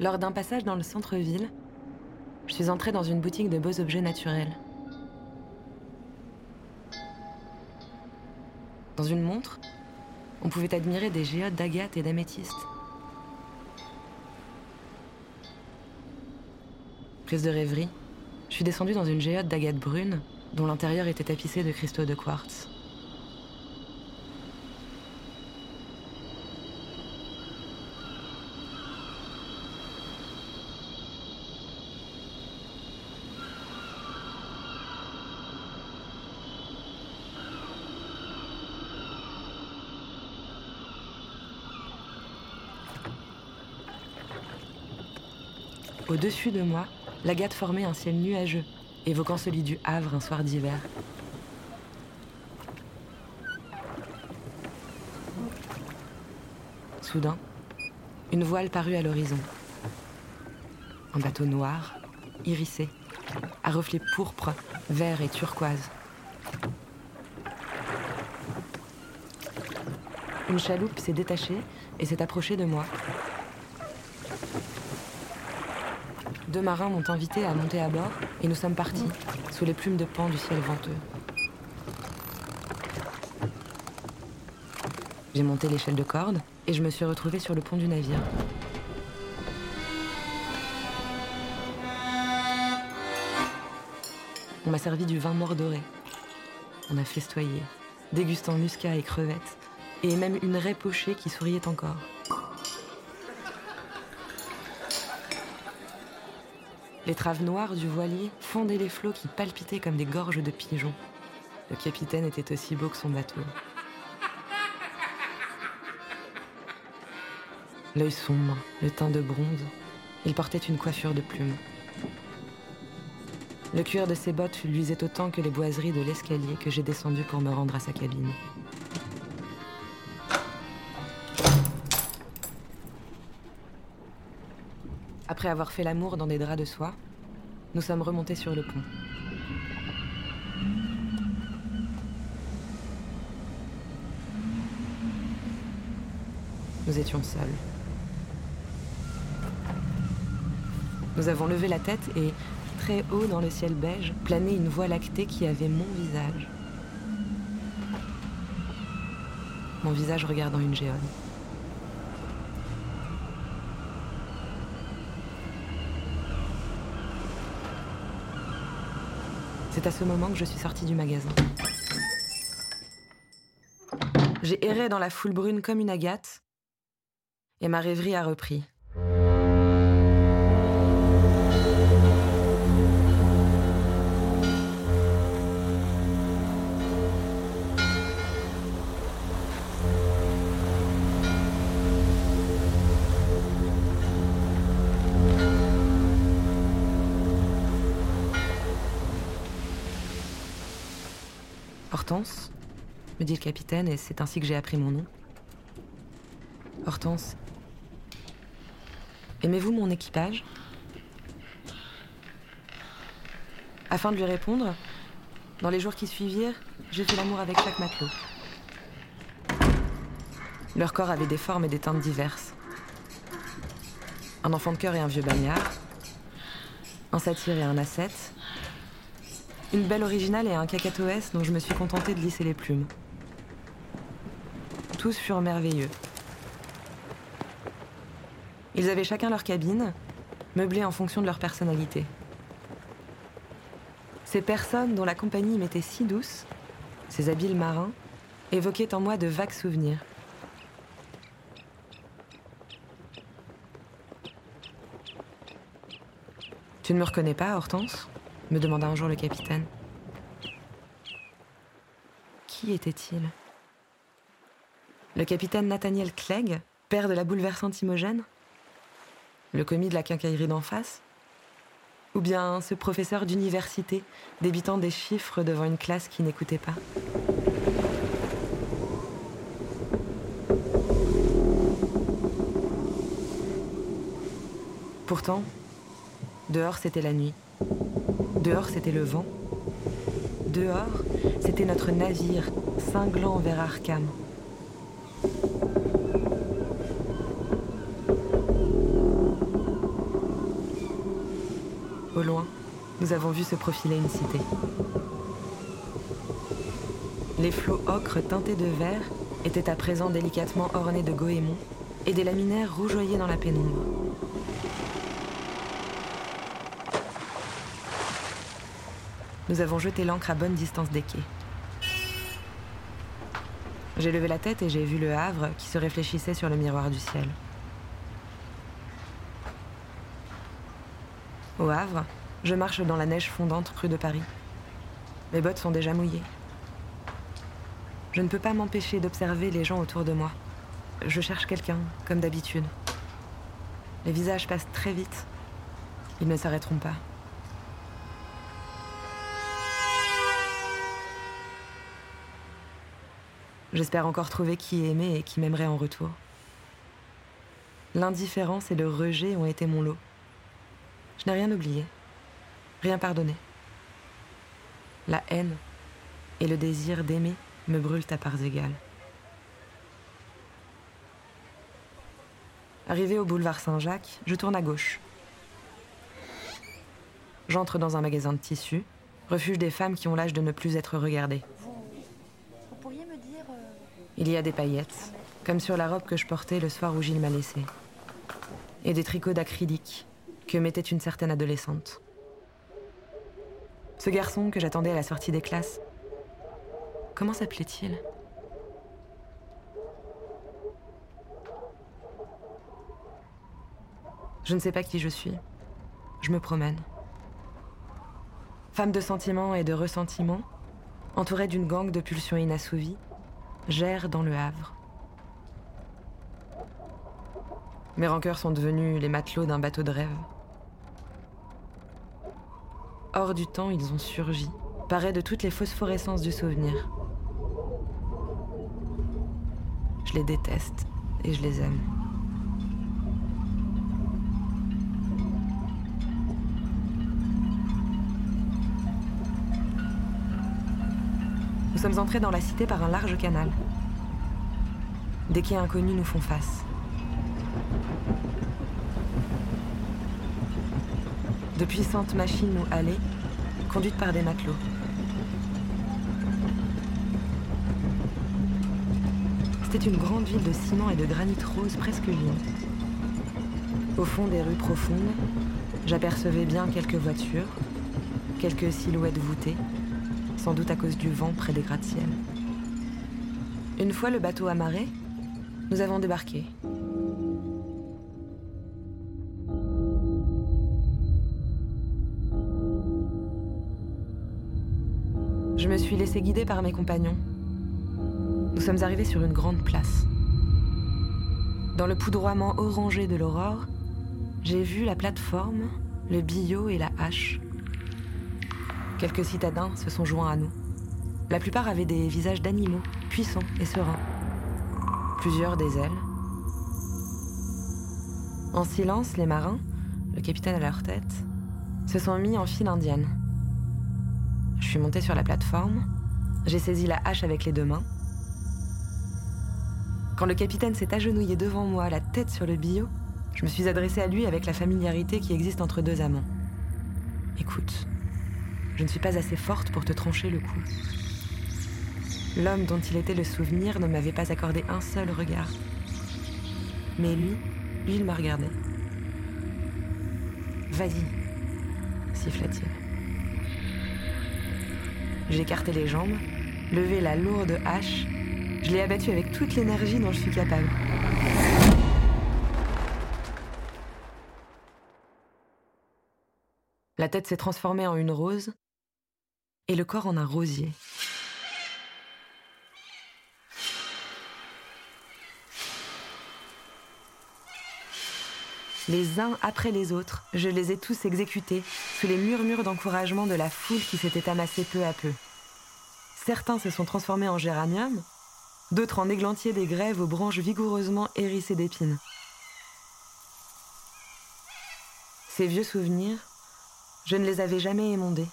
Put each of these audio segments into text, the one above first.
Lors d'un passage dans le centre-ville, je suis entrée dans une boutique de beaux objets naturels. Dans une montre, on pouvait admirer des géodes d'agate et d'améthyste. Prise de rêverie, je suis descendue dans une géode d'agate brune dont l'intérieur était tapissé de cristaux de quartz. Au-dessus de moi, l'agate formait un ciel nuageux, évoquant celui du Havre un soir d'hiver. Soudain, une voile parut à l'horizon. Un bateau noir, irisé, à reflets pourpre, vert et turquoise. Une chaloupe s'est détachée et s'est approchée de moi, Deux marins m'ont invité à monter à bord et nous sommes partis, sous les plumes de pan du ciel venteux. J'ai monté l'échelle de corde et je me suis retrouvée sur le pont du navire. On m'a servi du vin mort doré. On a festoyé, dégustant muscat et crevettes, et même une raie pochée qui souriait encore. Les traves noires du voilier fondaient les flots qui palpitaient comme des gorges de pigeons. Le capitaine était aussi beau que son bateau. L'œil sombre, le teint de bronze, il portait une coiffure de plumes. Le cuir de ses bottes luisait autant que les boiseries de l'escalier que j'ai descendu pour me rendre à sa cabine. Après avoir fait l'amour dans des draps de soie, nous sommes remontés sur le pont. Nous étions seuls. Nous avons levé la tête et, très haut dans le ciel beige, planait une voie lactée qui avait mon visage. Mon visage regardant une géode. C'est à ce moment que je suis sortie du magasin. J'ai erré dans la foule brune comme une agate, et ma rêverie a repris. Hortense, me dit le capitaine, et c'est ainsi que j'ai appris mon nom. Hortense, aimez-vous mon équipage? Afin de lui répondre, dans les jours qui suivirent, j'ai fait l'amour avec chaque matelot. Leur corps avait des formes et des teintes diverses. Un enfant de cœur et un vieux bagnard, un satyre et un ascète, une belle originale et un cacatoès dont je me suis contentée de lisser les plumes. Tous furent merveilleux. Ils avaient chacun leur cabine, meublée en fonction de leur personnalité. Ces personnes dont la compagnie m'était si douce, ces habiles marins, évoquaient en moi de vagues souvenirs. Tu ne me reconnais pas, Hortense? Me demanda un jour le capitaine. Qui était-il? Le capitaine Nathaniel Clegg, père de la bouleversante Imogène? Le commis de la quincaillerie d'en face? Ou bien ce professeur d'université débitant des chiffres devant une classe qui n'écoutait pas? Pourtant, dehors c'était la nuit. Dehors, c'était le vent. Dehors, c'était notre navire, cinglant vers Arkham. au loin, nous avons vu se profiler une cité. Les flots ocre teintés de vert étaient à présent délicatement ornés de goémons et des laminaires rougeoyaient dans la pénombre. Nous avons jeté l'ancre à bonne distance des quais. J'ai levé la tête et j'ai vu le Havre qui se réfléchissait sur le miroir du ciel. Au Havre, je marche dans la neige fondante rue de Paris. Mes bottes sont déjà mouillées. Je ne peux pas m'empêcher d'observer les gens autour de moi. Je cherche quelqu'un, comme d'habitude. Les visages passent très vite. Ils ne s'arrêteront pas. J'espère encore trouver qui aimer et qui m'aimerait en retour. L'indifférence et le rejet ont été mon lot. Je n'ai rien oublié, rien pardonné. La haine et le désir d'aimer me brûlent à parts égales. Arrivé au boulevard Saint-Jacques, je tourne à gauche. J'entre dans un magasin de tissus, refuge des femmes qui ont l'âge de ne plus être regardées. Il y a des paillettes, comme sur la robe que je portais le soir où Gilles m'a laissé. Et des tricots d'acrylique que mettait une certaine adolescente. Ce garçon que j'attendais à la sortie des classes, comment s'appelait-il? Je ne sais pas qui je suis. Je me promène. Femme de sentiments et de ressentiments, entourée d'une gangue de pulsions inassouvies, gère dans le Havre. Mes rancœurs sont devenus les matelots d'un bateau de rêve. Hors du temps, ils ont surgi, parés de toutes les phosphorescences du souvenir. Je les déteste et je les aime. Nous sommes entrés dans la cité par un large canal. Des quais inconnus nous font face. De puissantes machines ou allées, conduites par des matelots. C'était une grande ville de ciment et de granit rose presque vide. Au fond des rues profondes, j'apercevais bien quelques voitures, quelques silhouettes voûtées, sans doute à cause du vent près des gratte-ciel. Une fois le bateau amarré, nous avons débarqué. Je me suis laissé guider par mes compagnons. Nous sommes arrivés sur une grande place. Dans le poudroiement orangé de l'aurore, j'ai vu la plateforme, le billot et la hache Quelques citadins se sont joints à nous. La plupart avaient des visages d'animaux, puissants et sereins. Plusieurs des ailes. En silence, les marins, le capitaine à leur tête, se sont mis en file indienne. Je suis monté sur la plateforme, j'ai saisi la hache avec les deux mains. Quand le capitaine s'est agenouillé devant moi, la tête sur le billot, je me suis adressé à lui avec la familiarité qui existe entre deux amants. Écoute, je ne suis pas assez forte pour te trancher le cou. L'homme dont il était le souvenir ne m'avait pas accordé un seul regard. Mais lui, lui, il m'a regardé. Vas-y, siffla-t-il. J'ai écarté les jambes, levé la lourde hache, je l'ai abattue avec toute l'énergie dont je suis capable. La tête s'est transformée en une rose, et le corps en un rosier. Les uns après les autres, je les ai tous exécutés sous les murmures d'encouragement de la foule qui s'était amassée peu à peu. Certains se sont transformés en géranium, d'autres en églantiers des grèves aux branches vigoureusement hérissées d'épines. Ces vieux souvenirs, je ne les avais jamais émondés.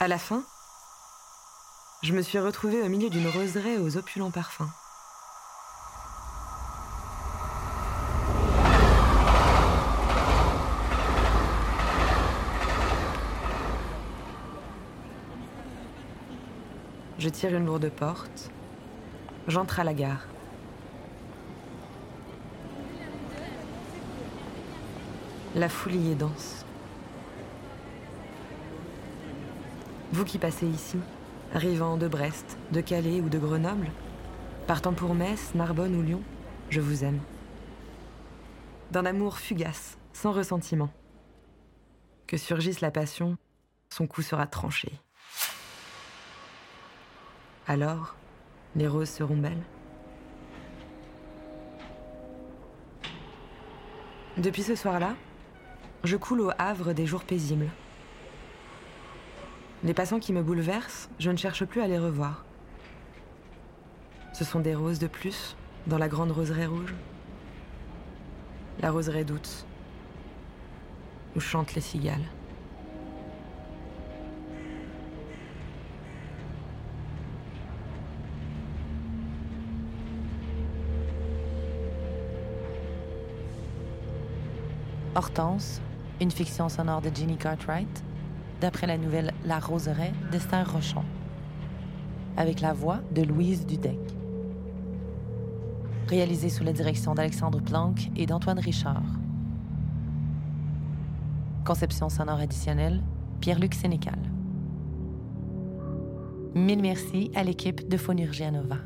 À la fin, je me suis retrouvée au milieu d'une roseraie aux opulents parfums. Je tire une lourde porte. J'entre à la gare. La foule y est dense. Vous qui passez ici, arrivant de Brest, de Calais ou de Grenoble, partant pour Metz, Narbonne ou Lyon, je vous aime. D'un amour fugace, sans ressentiment. Que surgisse la passion, son coup sera tranché. Alors, les roses seront belles. Depuis ce soir-là, je coule au Havre des jours paisibles. Les passants qui me bouleversent, je ne cherche plus à les revoir. Ce sont des roses de plus dans la grande roseraie rouge. La roseraie douce, où chantent les cigales. Hortense, une fiction sonore de Ginny Cartwright, d'après la nouvelle La Roseraie d'Esther Rochon, avec la voix de Louise Dudek. Réalisé sous la direction d'Alexandre Planck et d'Antoine Richard. Conception sonore additionnelle, Pierre-Luc Sénécal. Mille merci à l'équipe de Phonurgia Nova.